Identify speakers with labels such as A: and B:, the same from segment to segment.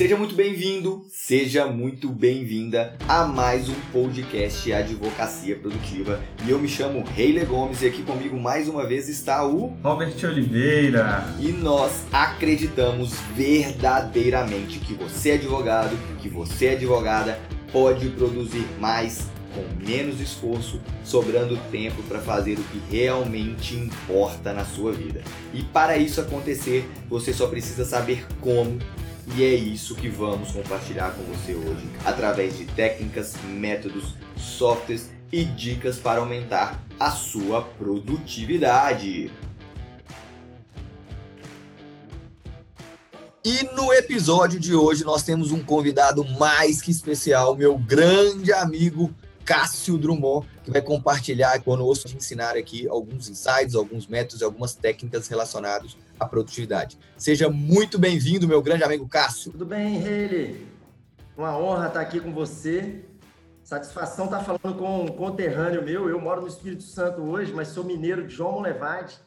A: Seja muito bem-vindo, seja muito bem-vinda a mais um podcast Advocacia Produtiva. E eu me chamo Reile Gomes e aqui comigo mais uma vez está o
B: Robert Oliveira.
A: E nós acreditamos verdadeiramente que você é advogado, que você é advogada, pode produzir mais com menos esforço, sobrando tempo para fazer o que realmente importa na sua vida. E para isso acontecer, você só precisa saber como e é isso que vamos compartilhar com você hoje, através de técnicas, métodos, softwares e dicas para aumentar a sua produtividade. E no episódio de hoje nós temos um convidado mais que especial, meu grande amigo Cássio Drummond, que vai compartilhar conosco, ensinar aqui alguns insights, alguns métodos e algumas técnicas relacionados à produtividade. Seja muito bem-vindo, meu grande amigo Cássio.
C: Tudo bem, Reile? Uma honra estar aqui com você. Satisfação estar falando com um conterrâneo meu. Eu moro no Espírito Santo hoje, mas sou mineiro de João Molevade.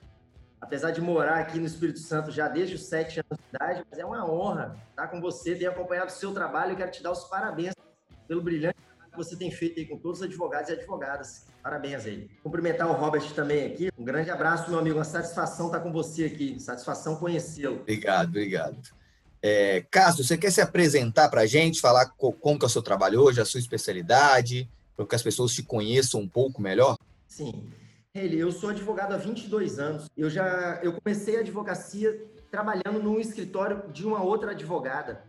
C: Apesar de morar aqui no Espírito Santo já desde os sete anos de idade, mas é uma honra estar com você, ter acompanhado o seu trabalho e quero te dar os parabéns pelo brilhante que você tem feito aí com todos os advogados e advogadas. Parabéns aí. Cumprimentar o Robert também aqui. Um grande abraço, meu amigo. Uma satisfação estar com você aqui. Satisfação conhecê-lo.
A: Obrigado, obrigado. É, Cássio, você quer se apresentar para a gente, falar como que é o seu trabalho hoje, a sua especialidade, para que as pessoas te conheçam um pouco melhor?
C: Sim. Ele, eu sou advogado há 22 anos. Eu já eu comecei a advocacia trabalhando num escritório de uma outra advogada.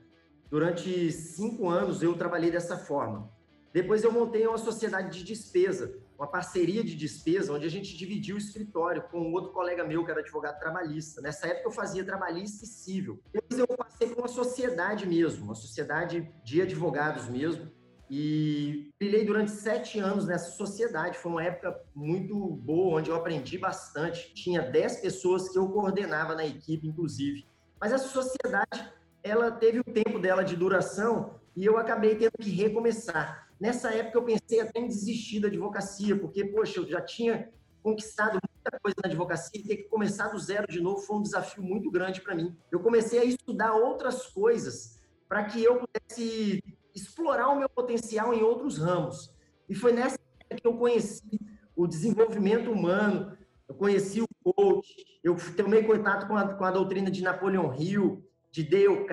C: Durante cinco anos eu trabalhei dessa forma. Depois eu montei uma sociedade de despesa, uma parceria de despesa, onde a gente dividiu o escritório com um outro colega meu que era advogado trabalhista. Nessa época eu fazia trabalhista e civil. Depois eu passei por uma sociedade mesmo, uma sociedade de advogados mesmo. E brilhei durante sete anos nessa sociedade. Foi uma época muito boa, onde eu aprendi bastante. Tinha dez pessoas que eu coordenava na equipe, inclusive. Mas essa sociedade, ela teve o tempo dela de duração e eu acabei tendo que recomeçar. Nessa época eu pensei até em desistir da advocacia, porque, poxa, eu já tinha conquistado muita coisa na advocacia e ter que começar do zero de novo foi um desafio muito grande para mim. Eu comecei a estudar outras coisas para que eu pudesse explorar o meu potencial em outros ramos. E foi nessa época que eu conheci o desenvolvimento humano, eu conheci o coach, eu tomei contato com a, com a doutrina de Napoleon Hill, de Dale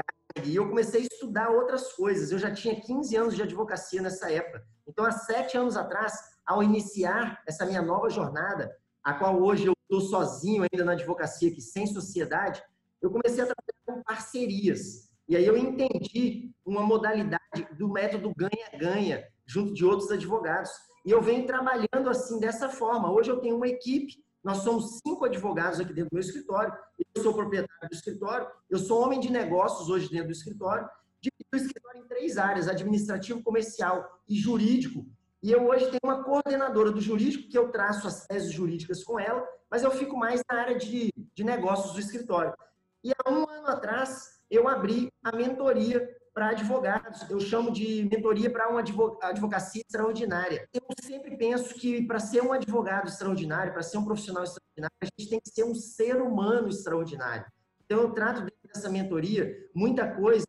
C: e eu comecei a estudar outras coisas. Eu já tinha 15 anos de advocacia nessa época. Então, há sete anos atrás, ao iniciar essa minha nova jornada, a qual hoje eu estou sozinho ainda na advocacia, aqui sem sociedade, eu comecei a trabalhar com parcerias. E aí eu entendi uma modalidade do método ganha-ganha, junto de outros advogados. E eu venho trabalhando assim, dessa forma. Hoje eu tenho uma equipe nós somos cinco advogados aqui dentro do meu escritório. Eu sou proprietário do escritório. Eu sou homem de negócios hoje dentro do escritório. Divido o escritório em três áreas: administrativo, comercial e jurídico. E eu hoje tenho uma coordenadora do jurídico, que eu traço as teses jurídicas com ela, mas eu fico mais na área de, de negócios do escritório. E há um ano atrás, eu abri a mentoria para advogados. Eu chamo de mentoria para uma advocacia extraordinária. Eu sempre penso que para ser um advogado extraordinário, para ser um profissional extraordinário, a gente tem que ser um ser humano extraordinário. Então, eu trato dentro dessa mentoria muita coisa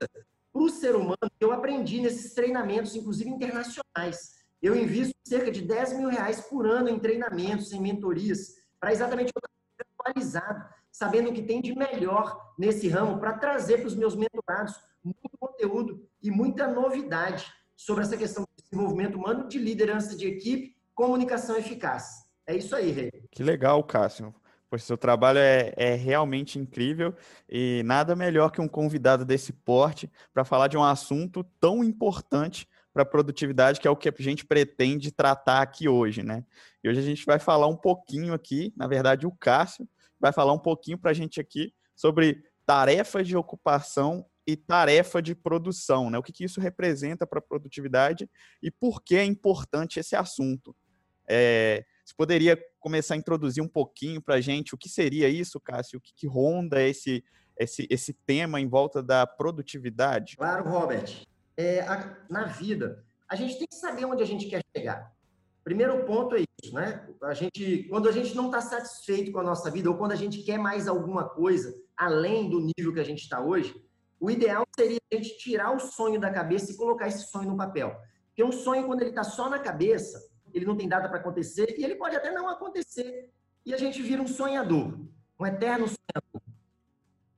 C: para o ser humano eu aprendi nesses treinamentos, inclusive internacionais. Eu invisto cerca de 10 mil reais por ano em treinamentos, em mentorias, para exatamente eu estar atualizado, sabendo o que tem de melhor nesse ramo, para trazer para os meus mentorados muito conteúdo e muita novidade sobre essa questão de desenvolvimento humano, de liderança de equipe, comunicação eficaz. É isso aí, Rei.
B: Que legal, Cássio. Pois seu trabalho é, é, realmente incrível e nada melhor que um convidado desse porte para falar de um assunto tão importante para a produtividade, que é o que a gente pretende tratar aqui hoje, né? E hoje a gente vai falar um pouquinho aqui, na verdade, o Cássio vai falar um pouquinho para a gente aqui sobre tarefas de ocupação e tarefa de produção, né? O que, que isso representa para a produtividade e por que é importante esse assunto. É, você poderia começar a introduzir um pouquinho para a gente o que seria isso, Cássio? O que, que ronda esse, esse, esse tema em volta da produtividade?
C: Claro, Robert. É, a, na vida, a gente tem que saber onde a gente quer chegar. Primeiro ponto é isso, né? A gente, quando a gente não está satisfeito com a nossa vida ou quando a gente quer mais alguma coisa além do nível que a gente está hoje, o ideal seria a gente tirar o sonho da cabeça e colocar esse sonho no papel. Porque um sonho, quando ele está só na cabeça, ele não tem data para acontecer e ele pode até não acontecer. E a gente vira um sonhador, um eterno sonhador.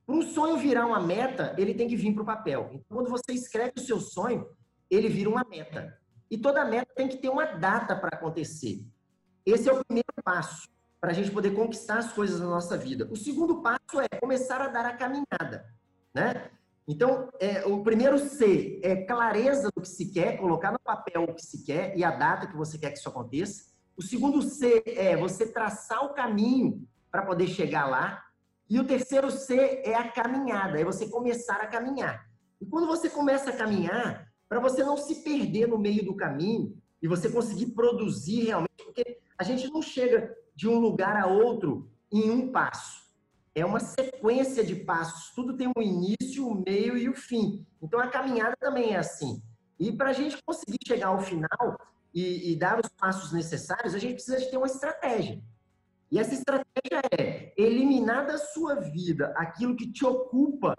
C: Para um sonho virar uma meta, ele tem que vir para o papel. Então, quando você escreve o seu sonho, ele vira uma meta. E toda meta tem que ter uma data para acontecer. Esse é o primeiro passo para a gente poder conquistar as coisas na nossa vida. O segundo passo é começar a dar a caminhada, né? Então, é, o primeiro C é clareza do que se quer, colocar no papel o que se quer e a data que você quer que isso aconteça. O segundo C é você traçar o caminho para poder chegar lá. E o terceiro C é a caminhada, é você começar a caminhar. E quando você começa a caminhar, para você não se perder no meio do caminho e você conseguir produzir realmente, porque a gente não chega de um lugar a outro em um passo é uma sequência de passos. Tudo tem um início, um meio e o um fim. Então a caminhada também é assim. E para a gente conseguir chegar ao final e, e, dar os passos necessários, a gente precisa de ter uma estratégia. E essa estratégia é eliminar da sua vida aquilo que te ocupa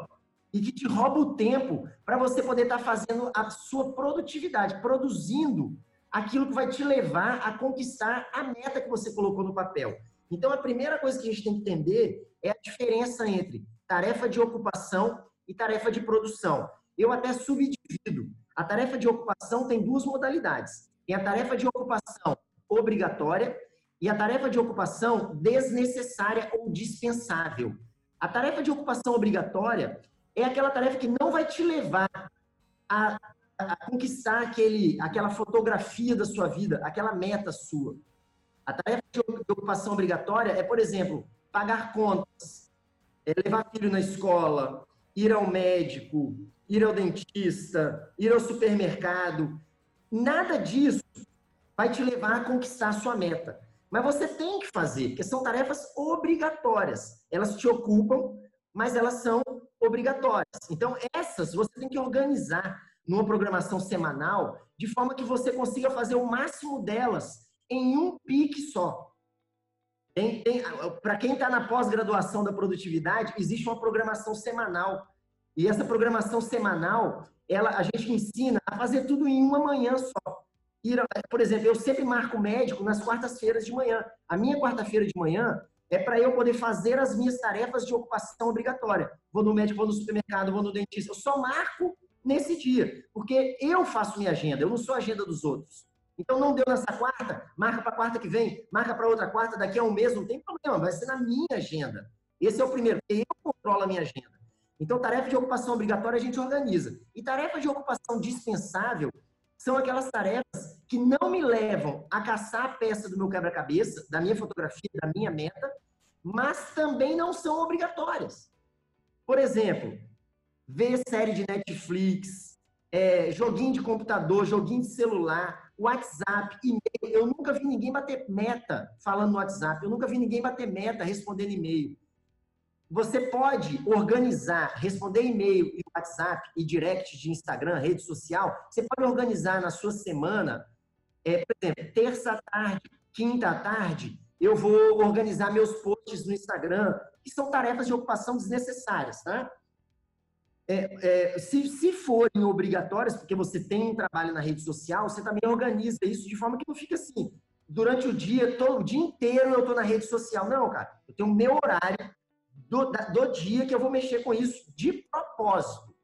C: e que te rouba o tempo para você poder estar tá fazendo a sua produtividade, produzindo aquilo que vai te levar a conquistar a meta que você colocou no papel. Então, a primeira coisa que a gente tem que entender é a diferença entre tarefa de ocupação e tarefa de produção. Eu até subdivido. A tarefa de ocupação tem duas modalidades. Tem a tarefa de ocupação obrigatória e a tarefa de ocupação desnecessária ou dispensável. A tarefa de ocupação obrigatória é aquela tarefa que não vai te levar a, a conquistar aquele, aquela fotografia da sua vida, aquela meta sua. A tarefa de ocupação obrigatória é, por exemplo, pagar contas, é levar filho na escola, ir ao médico, ir ao dentista, ir ao supermercado. Nada disso vai te levar a conquistar a sua meta. Mas você tem que fazer, porque são tarefas obrigatórias. Elas te ocupam, mas elas são obrigatórias. Então, essas você tem que organizar numa programação semanal, de forma que você consiga fazer o máximo delas em um pique só. Para quem está na pós-graduação da produtividade, existe uma programação semanal. E essa programação semanal, ela, a gente ensina a fazer tudo em uma manhã só. Por exemplo, eu sempre marco médico nas quartas-feiras de manhã. A minha quarta-feira de manhã é para eu poder fazer as minhas tarefas de ocupação obrigatória. Vou no médico, vou no supermercado, vou no dentista. Eu só marco nesse dia, porque eu faço minha agenda, eu não sou a agenda dos outros. Então não deu nessa quarta, marca para quarta que vem, marca para outra quarta, daqui a um mês, não tem problema, vai ser na minha agenda. Esse é o primeiro, eu controlo a minha agenda. Então, tarefa de ocupação obrigatória a gente organiza. E tarefa de ocupação dispensável são aquelas tarefas que não me levam a caçar a peça do meu quebra-cabeça, da minha fotografia, da minha meta, mas também não são obrigatórias. Por exemplo, ver série de Netflix, é, joguinho de computador, joguinho de celular, WhatsApp, e-mail. Eu nunca vi ninguém bater meta falando no WhatsApp. Eu nunca vi ninguém bater meta respondendo e-mail. Você pode organizar, responder e-mail e WhatsApp e direct de Instagram, rede social. Você pode organizar na sua semana, é, por exemplo, terça tarde, quinta tarde, eu vou organizar meus posts no Instagram, que são tarefas de ocupação desnecessárias, tá? é, é, se, se forem obrigatórias, porque você tem um trabalho na rede social, você também organiza isso de forma que não fica assim. Durante o dia, todo o dia inteiro eu estou na rede social. Não, cara, eu tenho meu horário do, do dia que eu vou mexer com isso de propósito.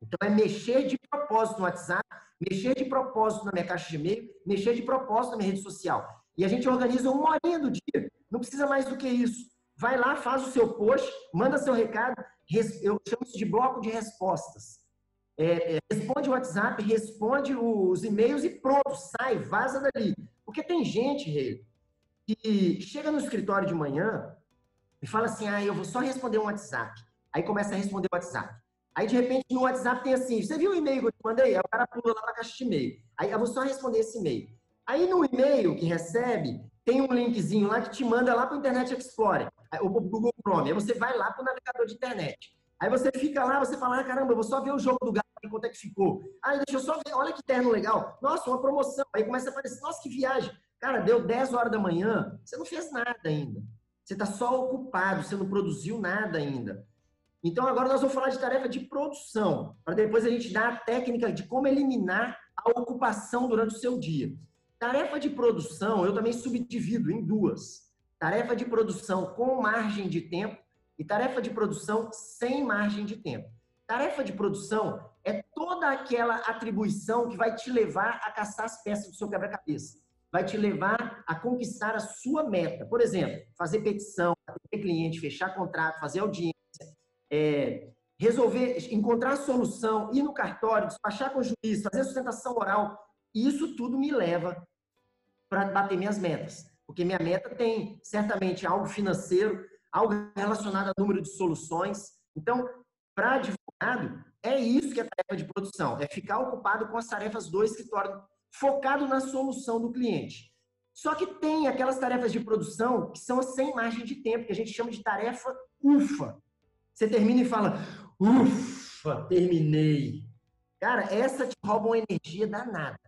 C: Então é mexer de propósito no WhatsApp, mexer de propósito na minha caixa de e-mail, mexer de propósito na minha rede social. E a gente organiza uma horinha do dia. Não precisa mais do que isso. Vai lá, faz o seu post, manda seu recado, eu chamo isso de bloco de respostas. É, é, responde o WhatsApp, responde os e-mails e pronto, sai, vaza dali. Porque tem gente, Rei, que chega no escritório de manhã e fala assim: ah, eu vou só responder um WhatsApp. Aí começa a responder o WhatsApp. Aí, de repente, no WhatsApp tem assim: você viu o e-mail que eu te mandei? Aí o cara pula lá para a caixa de e-mail. Aí eu vou só responder esse e-mail. Aí no e-mail que recebe, tem um linkzinho lá que te manda lá para o Internet Explorer o Google Chrome. Aí você vai lá para o navegador de internet. Aí você fica lá, você fala, ah, caramba, eu vou só ver o jogo do Galo, quanto é que ficou. Ah, deixa eu só ver, olha que terno legal. Nossa, uma promoção. Aí começa a aparecer, nossa, que viagem. Cara, deu 10 horas da manhã, você não fez nada ainda. Você está só ocupado, você não produziu nada ainda. Então, agora nós vamos falar de tarefa de produção, para depois a gente dar a técnica de como eliminar a ocupação durante o seu dia. Tarefa de produção, eu também subdivido em duas. Tarefa de produção com margem de tempo e tarefa de produção sem margem de tempo. Tarefa de produção é toda aquela atribuição que vai te levar a caçar as peças do seu quebra-cabeça. Vai te levar a conquistar a sua meta. Por exemplo, fazer petição, atender cliente, fechar contrato, fazer audiência, é, resolver, encontrar solução, ir no cartório, despachar com o juiz, fazer sustentação oral. Isso tudo me leva para bater minhas metas. Porque minha meta tem certamente algo financeiro, algo relacionado a número de soluções. Então, para advogado, é isso que é tarefa de produção, é ficar ocupado com as tarefas do escritório, focado na solução do cliente. Só que tem aquelas tarefas de produção que são sem margem de tempo, que a gente chama de tarefa ufa. Você termina e fala, ufa, terminei. Cara, essa te rouba uma energia danada.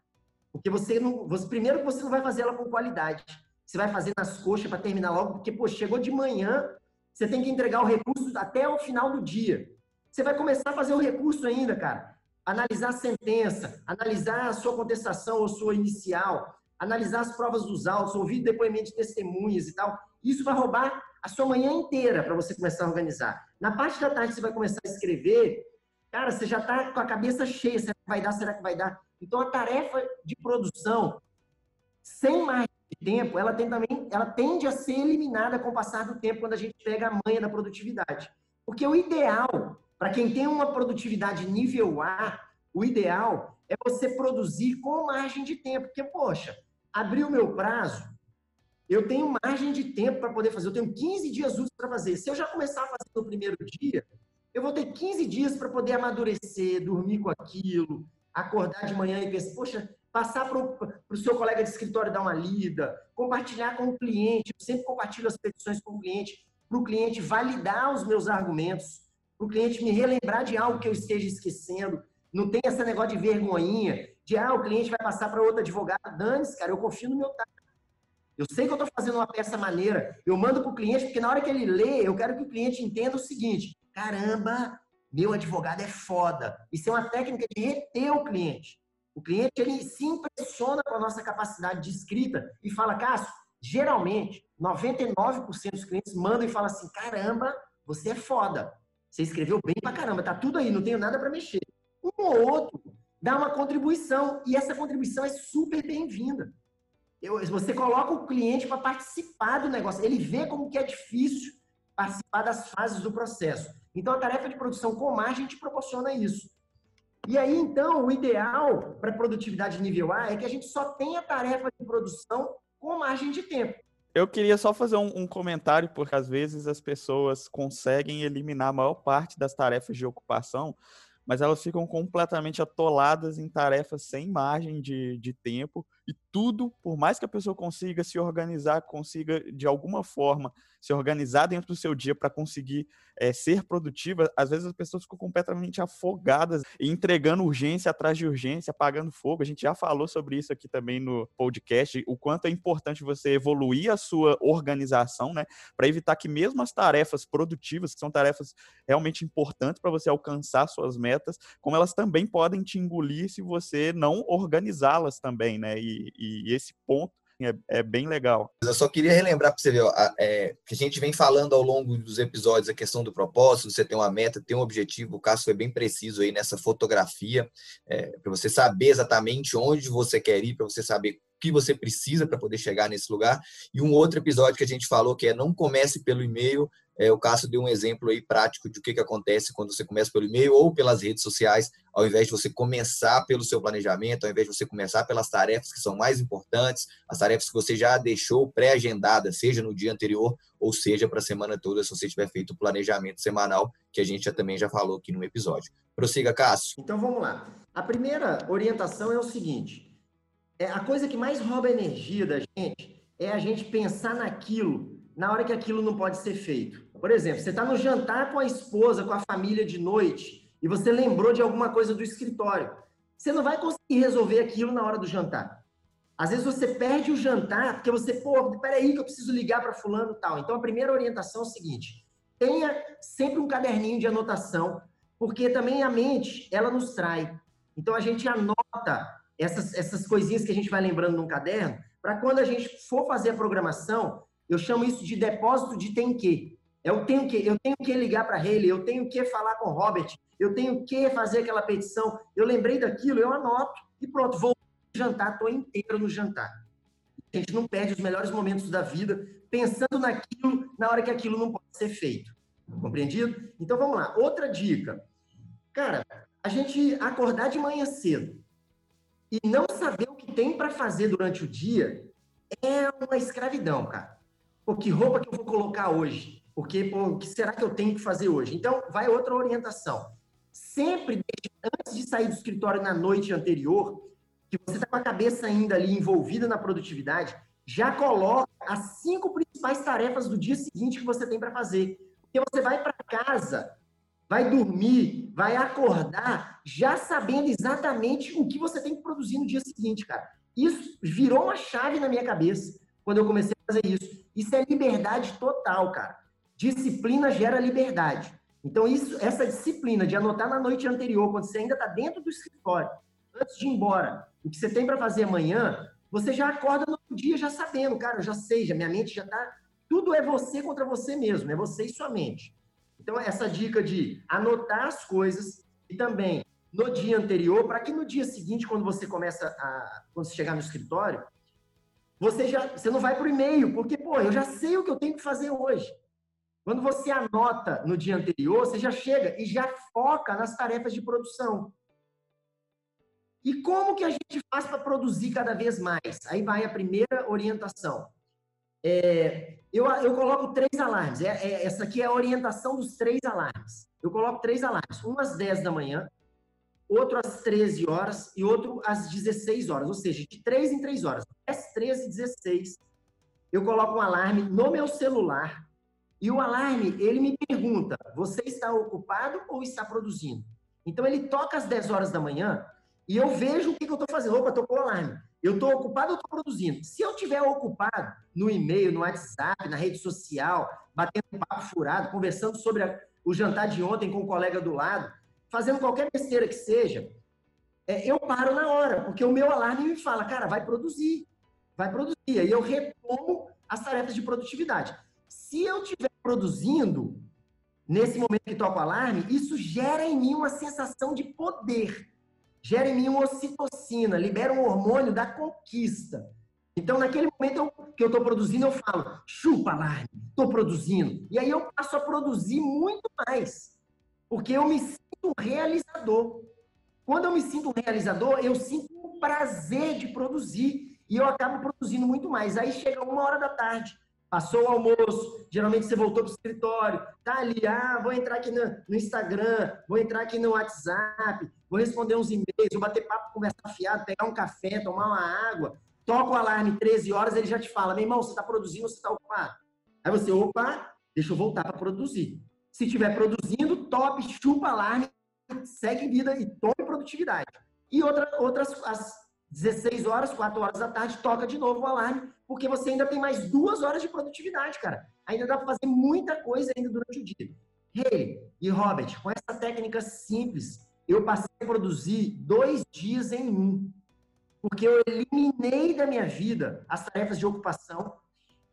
C: Porque você não. Você, primeiro você não vai fazer ela com qualidade. Você vai fazer nas coxas para terminar logo, porque, pô, chegou de manhã, você tem que entregar o recurso até o final do dia. Você vai começar a fazer o recurso ainda, cara. Analisar a sentença, analisar a sua contestação ou sua inicial, analisar as provas dos autos, ouvir depoimento de testemunhas e tal. Isso vai roubar a sua manhã inteira para você começar a organizar. Na parte da tarde você vai começar a escrever, cara, você já está com a cabeça cheia, será que vai dar, será que vai dar? Então a tarefa de produção, sem mais tempo, ela, tem também, ela tende a ser eliminada com o passar do tempo, quando a gente pega a manha da produtividade. Porque o ideal para quem tem uma produtividade nível A, o ideal é você produzir com margem de tempo. Porque, poxa, abrir o meu prazo, eu tenho margem de tempo para poder fazer. Eu tenho 15 dias úteis para fazer. Se eu já começar a fazer no primeiro dia, eu vou ter 15 dias para poder amadurecer, dormir com aquilo, acordar de manhã e pensar, poxa, passar para o seu colega de escritório dar uma lida, compartilhar com o cliente. Eu sempre compartilho as petições com o cliente, para o cliente validar os meus argumentos para o cliente me relembrar de algo que eu esteja esquecendo. Não tem esse negócio de vergonhinha, de ah, o cliente vai passar para outro advogado. Dane-se, cara, eu confio no meu tato. Eu sei que eu estou fazendo uma peça maneira. Eu mando para o cliente, porque na hora que ele lê, eu quero que o cliente entenda o seguinte: caramba, meu advogado é foda. Isso é uma técnica de reter o cliente. O cliente ele se impressiona com a nossa capacidade de escrita e fala, Cássio, geralmente, 99% dos clientes mandam e falam assim: caramba, você é foda. Você escreveu bem pra caramba, tá tudo aí, não tenho nada para mexer. Um ou outro dá uma contribuição e essa contribuição é super bem-vinda. Você coloca o cliente para participar do negócio, ele vê como que é difícil participar das fases do processo. Então, a tarefa de produção com margem te proporciona isso. E aí, então, o ideal para produtividade nível A é que a gente só tenha tarefa de produção com margem de tempo.
B: Eu queria só fazer um, um, comentário, porque às vezes as pessoas conseguem eliminar a maior parte das tarefas de ocupação, mas elas ficam completamente atoladas em tarefas sem margem de, de tempo e tudo, por mais que a pessoa consiga se organizar, consiga de alguma forma se organizar dentro do seu dia para conseguir é, ser produtiva, às vezes as pessoas ficam completamente afogadas e entregando urgência atrás de urgência, apagando fogo. A gente já falou sobre isso aqui também no podcast, o quanto é importante você evoluir a sua organização, né, para evitar que mesmo as tarefas produtivas, que são tarefas realmente importantes para você alcançar suas metas, como elas também podem te engolir se você não organizá-las também, né? E, e, esse ponto é, é, bem legal.
A: Eu só queria relembrar para você ver, ó, é, que a gente vem falando ao longo dos episódios a questão do propósito, você tem uma meta, tem um objetivo, o Cássio foi bem preciso aí nessa fotografia, é, para você saber exatamente onde você quer ir, para você saber o que você precisa para poder chegar nesse lugar. E um outro episódio que a gente falou que é não comece pelo e-mail, é, o Cássio deu um exemplo aí prático de o que, que acontece quando você começa pelo e-mail ou pelas redes sociais, ao invés de você começar pelo seu planejamento, ao invés de você começar pelas tarefas que são mais importantes, as tarefas que você já deixou pré-agendadas, seja no dia anterior ou seja para a semana toda, se você tiver feito o planejamento semanal, que a gente já, também já falou aqui no episódio. Prossiga, Cássio.
C: Então vamos lá. A primeira orientação é o seguinte: é, a coisa que mais rouba energia da gente é a gente pensar naquilo na hora que aquilo não pode ser feito. Por exemplo, você está no jantar com a esposa, com a família de noite, e você lembrou de alguma coisa do escritório. Você não vai conseguir resolver aquilo na hora do jantar. Às vezes você perde o jantar porque você, pô, peraí que eu preciso ligar para fulano e tal. Então a primeira orientação é o seguinte: tenha sempre um caderninho de anotação, porque também a mente, ela nos trai. Então a gente anota essas, essas coisinhas que a gente vai lembrando num caderno, para quando a gente for fazer a programação, eu chamo isso de depósito de tem que. Eu tenho que, eu tenho que ligar para ele, eu tenho que falar com o Robert, eu tenho que fazer aquela petição. Eu lembrei daquilo, eu anoto e pronto, vou jantar, estou inteiro no jantar. A gente não perde os melhores momentos da vida pensando naquilo na hora que aquilo não pode ser feito. Compreendido? Então vamos lá. Outra dica. Cara, a gente acordar de manhã cedo e não saber o que tem para fazer durante o dia é uma escravidão, cara. Pô, que roupa que eu vou colocar hoje? Porque, pô, o que será que eu tenho que fazer hoje? Então, vai outra orientação. Sempre, antes de sair do escritório na noite anterior, que você está com a cabeça ainda ali envolvida na produtividade, já coloca as cinco principais tarefas do dia seguinte que você tem para fazer. Porque você vai para casa, vai dormir, vai acordar, já sabendo exatamente o que você tem que produzir no dia seguinte, cara. Isso virou uma chave na minha cabeça quando eu comecei a fazer isso. Isso é liberdade total, cara. Disciplina gera liberdade. Então, isso, essa disciplina de anotar na noite anterior, quando você ainda está dentro do escritório, antes de ir embora, o que você tem para fazer amanhã, você já acorda no dia já sabendo, cara, eu já sei, já, minha mente já está. Tudo é você contra você mesmo, é você e sua mente. Então, essa dica de anotar as coisas e também no dia anterior, para que no dia seguinte, quando você começa a. quando você chegar no escritório, você já você não vai para o e-mail, porque, pô, eu já sei o que eu tenho que fazer hoje. Quando você anota no dia anterior, você já chega e já foca nas tarefas de produção. E como que a gente faz para produzir cada vez mais? Aí vai a primeira orientação. É, eu, eu coloco três alarmes. É, é, essa aqui é a orientação dos três alarmes. Eu coloco três alarmes. Um às 10 da manhã, outro às 13 horas e outro às 16 horas. Ou seja, de 3 em 3 horas. 10, 13 e 16. Eu coloco um alarme no meu celular. E o alarme, ele me pergunta, você está ocupado ou está produzindo? Então, ele toca às 10 horas da manhã e eu vejo o que, que eu estou fazendo. Opa, tocou o alarme. Eu estou ocupado ou estou produzindo? Se eu estiver ocupado no e-mail, no WhatsApp, na rede social, batendo papo furado, conversando sobre a, o jantar de ontem com o colega do lado, fazendo qualquer besteira que seja, é, eu paro na hora, porque o meu alarme me fala, cara, vai produzir, vai produzir. Aí eu retomo as tarefas de produtividade. Se eu estiver produzindo, nesse momento que toca o alarme, isso gera em mim uma sensação de poder gera em mim uma ocitocina, libera um hormônio da conquista. Então, naquele momento que eu estou produzindo, eu falo, chupa alarme, estou produzindo. E aí eu passo a produzir muito mais, porque eu me sinto realizador. Quando eu me sinto realizador, eu sinto o prazer de produzir e eu acabo produzindo muito mais. Aí chega uma hora da tarde, Passou o almoço, geralmente você voltou para o escritório, tá ali, ah, vou entrar aqui no, no, Instagram, vou entrar aqui no WhatsApp, vou responder uns e-mails, vou bater papo, conversar fiado, pegar um café, tomar uma água, toca o alarme 13 horas, ele já te fala, meu irmão, você está produzindo você está ocupado? Aí você, opa, deixa eu voltar para produzir. Se estiver produzindo, top, chupa alarme, segue vida e tome produtividade. E outra, outras, as 16 horas, 4 horas da tarde, toca de novo o alarme, porque você ainda tem mais duas horas de produtividade, cara. Ainda dá para fazer muita coisa ainda durante o dia. Hey, e Robert, com essa técnica simples, eu passei a produzir dois dias em um. Porque eu eliminei da minha vida as tarefas de ocupação.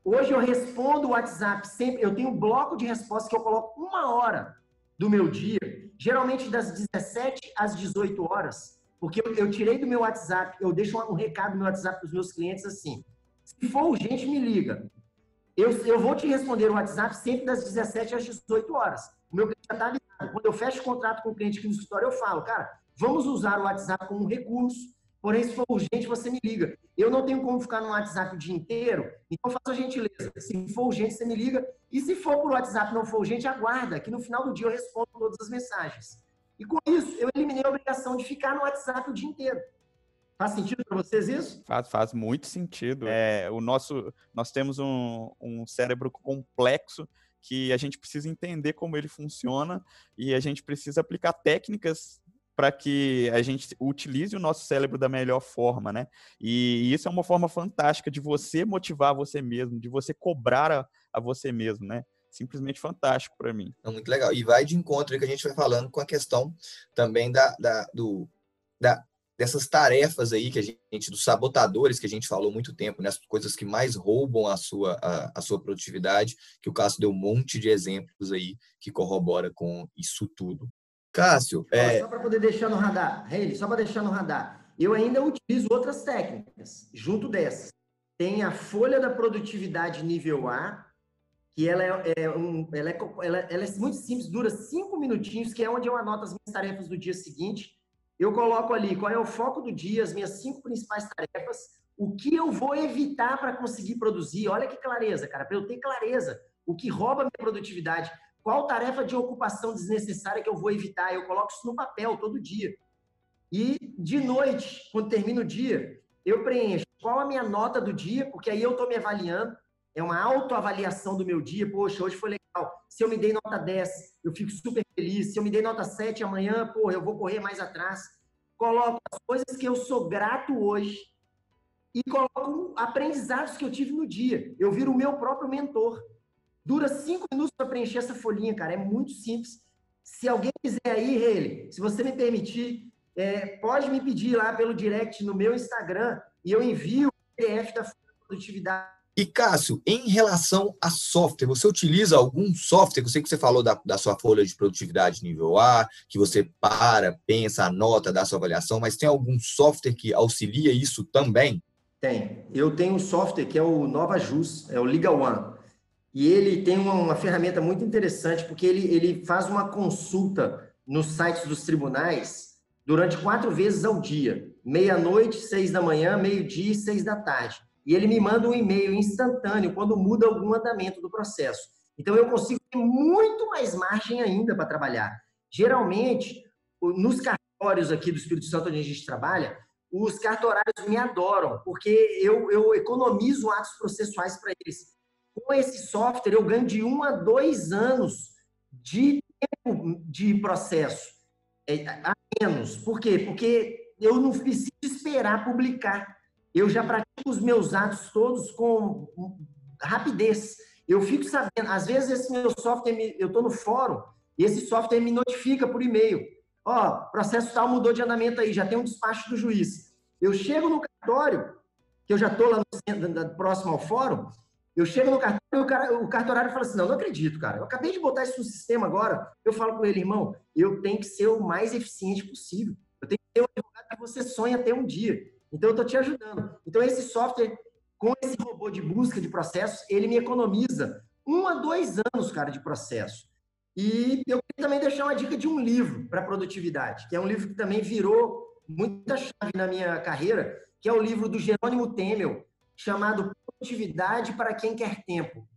C: Hoje eu respondo o WhatsApp sempre. Eu tenho um bloco de resposta que eu coloco uma hora do meu dia, geralmente das 17 às 18 horas porque eu, eu, tirei do meu WhatsApp, eu deixo um, recado no meu WhatsApp para os meus clientes assim: se for urgente, me liga. Eu, eu vou te responder o WhatsApp sempre das 17 às 18 horas. O meu cliente já está ligado. Quando eu fecho contrato com o cliente aqui no escritório, eu falo, cara, vamos usar o WhatsApp como um recurso, porém, se for urgente, você me liga. Eu não tenho como ficar no WhatsApp o dia inteiro, então faça a gentileza. Se for urgente, você me liga. E se for por WhatsApp não for urgente, aguarda, que no final do dia eu respondo todas as mensagens. E com isso, eu eliminei a obrigação de ficar no WhatsApp o dia inteiro. Faz sentido para vocês isso?
B: Faz, faz muito sentido. É, o nosso, nós temos um, um cérebro complexo que a gente precisa entender como ele funciona e a gente precisa aplicar técnicas para que a gente utilize o nosso cérebro da melhor forma, né? E isso é uma forma fantástica de você motivar você mesmo, de você cobrar a, a você mesmo, né? Simplesmente fantástico para mim.
A: É muito legal. E vai de encontro aí que a gente vai falando com a questão também da, da, do, da, dessas tarefas aí que a gente, dos sabotadores que a gente falou muito tempo, né? As coisas que mais roubam a sua, a, a sua produtividade, que o Cássio deu um monte de exemplos aí que corrobora com isso tudo. Cássio,
C: é... Só para poder deixar no radar, Reile, só para deixar no radar, eu ainda utilizo outras técnicas, junto dessas. Tem a folha da produtividade nível A, que ela é, é um, ela, é, ela, ela é muito simples, dura cinco minutinhos, que é onde eu anoto as minhas tarefas do dia seguinte, eu coloco ali qual é o foco do dia, as minhas cinco principais tarefas, o que eu vou evitar para conseguir produzir. Olha que clareza, cara, para eu ter clareza, o que rouba minha produtividade, qual tarefa de ocupação desnecessária que eu vou evitar. Eu coloco isso no papel todo dia. E de noite, quando termina o dia, eu preencho qual a minha nota do dia, porque aí eu estou me avaliando. É uma autoavaliação do meu dia. Poxa, hoje foi legal. Se eu me dei nota 10, eu fico super feliz. Se eu me dei nota 7 amanhã, pô, eu vou correr mais atrás. Coloco as coisas que eu sou grato hoje e coloco aprendizados que eu tive no dia. Eu viro o meu próprio mentor. Dura cinco minutos para preencher essa folhinha, cara. É muito simples. Se alguém quiser aí, ele, se você me permitir, é, pode me pedir lá pelo direct no meu Instagram e eu envio o PDF da produtividade
A: e Cássio, em relação a software, você utiliza algum software? Eu sei que você falou da, da sua folha de produtividade nível A, que você para, pensa, anota, dá sua avaliação, mas tem algum software que auxilia isso também?
C: Tem. Eu tenho um software que é o Nova Jus, é o Legal One. E ele tem uma, uma ferramenta muito interessante, porque ele, ele faz uma consulta nos sites dos tribunais durante quatro vezes ao dia: meia-noite, seis da manhã, meio-dia e seis da tarde e ele me manda um e-mail instantâneo quando muda algum andamento do processo. Então eu consigo ter muito mais margem ainda para trabalhar. Geralmente, nos cartórios aqui do Espírito Santo onde a gente trabalha, os cartorários me adoram, porque eu, eu economizo atos processuais para eles. Com esse software, eu ganho de um a dois anos de tempo de processo é, a menos. Por quê? Porque eu não preciso esperar publicar. Eu já pratico os meus atos todos com rapidez. Eu fico sabendo, às vezes esse meu software, eu estou no fórum, e esse software me notifica por e-mail. Ó, oh, processo tal mudou de andamento aí, já tem um despacho do juiz. Eu chego no cartório, que eu já estou lá no, próximo ao fórum, eu chego no cartório e o, cara, o cartorário fala assim, não, não acredito, cara. Eu acabei de botar isso no sistema agora. Eu falo com ele, irmão, eu tenho que ser o mais eficiente possível. Eu tenho que ser o advogado que você sonha ter um dia. Então, eu estou te ajudando. Então, esse software, com esse robô de busca de processos, ele me economiza um a dois anos, cara, de processo. E eu queria também deixar uma dica de um livro para produtividade, que é um livro que também virou muita chave na minha carreira, que é o livro do Jerônimo Temel, chamado Produtividade para quem quer tempo.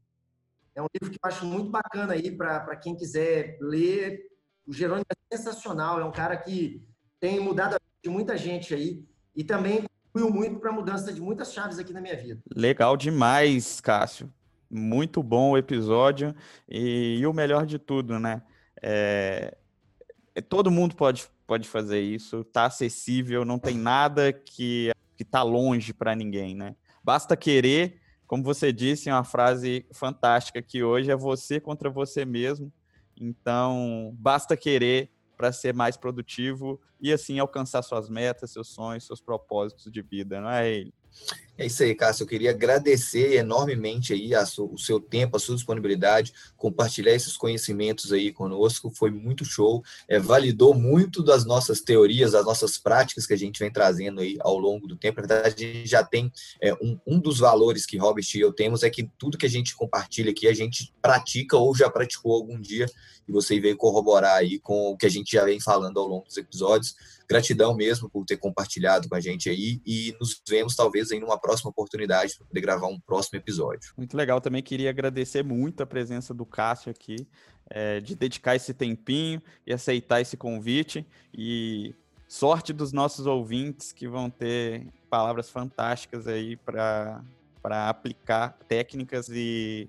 C: É um livro que eu acho muito bacana aí para quem quiser ler. O Jerônimo é sensacional, é um cara que tem mudado a vida de muita gente aí e também contribuiu muito para a mudança de muitas chaves aqui na minha vida.
B: Legal demais, Cássio. Muito bom o episódio e, e o melhor de tudo, né? É, é, todo mundo pode, pode fazer isso, tá acessível, não tem nada que que tá longe para ninguém, né? Basta querer, como você disse, é uma frase fantástica que hoje é você contra você mesmo. Então, basta querer para ser mais produtivo e assim alcançar suas metas, seus sonhos, seus propósitos de vida, não é ele?
A: É isso aí, Cássio. Eu queria agradecer enormemente aí o seu tempo, a sua disponibilidade, compartilhar esses conhecimentos aí conosco. Foi muito show. É, validou muito das nossas teorias, das nossas práticas que a gente vem trazendo aí ao longo do tempo. Na verdade, a gente já tem é, um, um dos valores que Robert e eu temos é que tudo que a gente compartilha aqui, a gente pratica ou já praticou algum dia e você veio corroborar aí com o que a gente já vem falando ao longo dos episódios. Gratidão mesmo por ter compartilhado com a gente aí e nos vemos talvez em uma próxima oportunidade para poder gravar um próximo episódio.
B: Muito legal, também queria agradecer muito a presença do Cássio aqui, é, de dedicar esse tempinho e aceitar esse convite e sorte dos nossos ouvintes que vão ter palavras fantásticas aí para aplicar técnicas e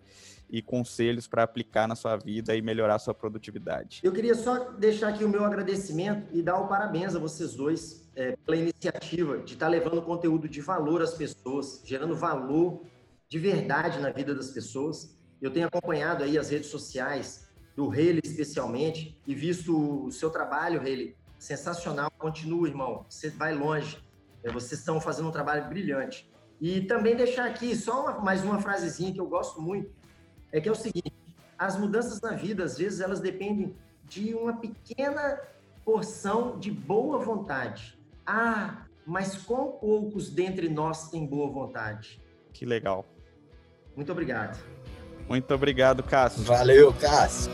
B: e conselhos para aplicar na sua vida e melhorar a sua produtividade.
C: Eu queria só deixar aqui o meu agradecimento e dar o parabéns a vocês dois é, pela iniciativa de estar tá levando conteúdo de valor às pessoas, gerando valor de verdade na vida das pessoas. Eu tenho acompanhado aí as redes sociais do Rele especialmente e visto o seu trabalho, Rele, sensacional. Continua, irmão. Você vai longe. É, vocês estão fazendo um trabalho brilhante. E também deixar aqui só uma, mais uma frasezinha que eu gosto muito, é que é o seguinte: as mudanças na vida, às vezes, elas dependem de uma pequena porção de boa vontade. Ah, mas quão poucos dentre nós têm boa vontade?
B: Que legal.
C: Muito obrigado.
B: Muito obrigado, Cássio.
A: Valeu, Cássio.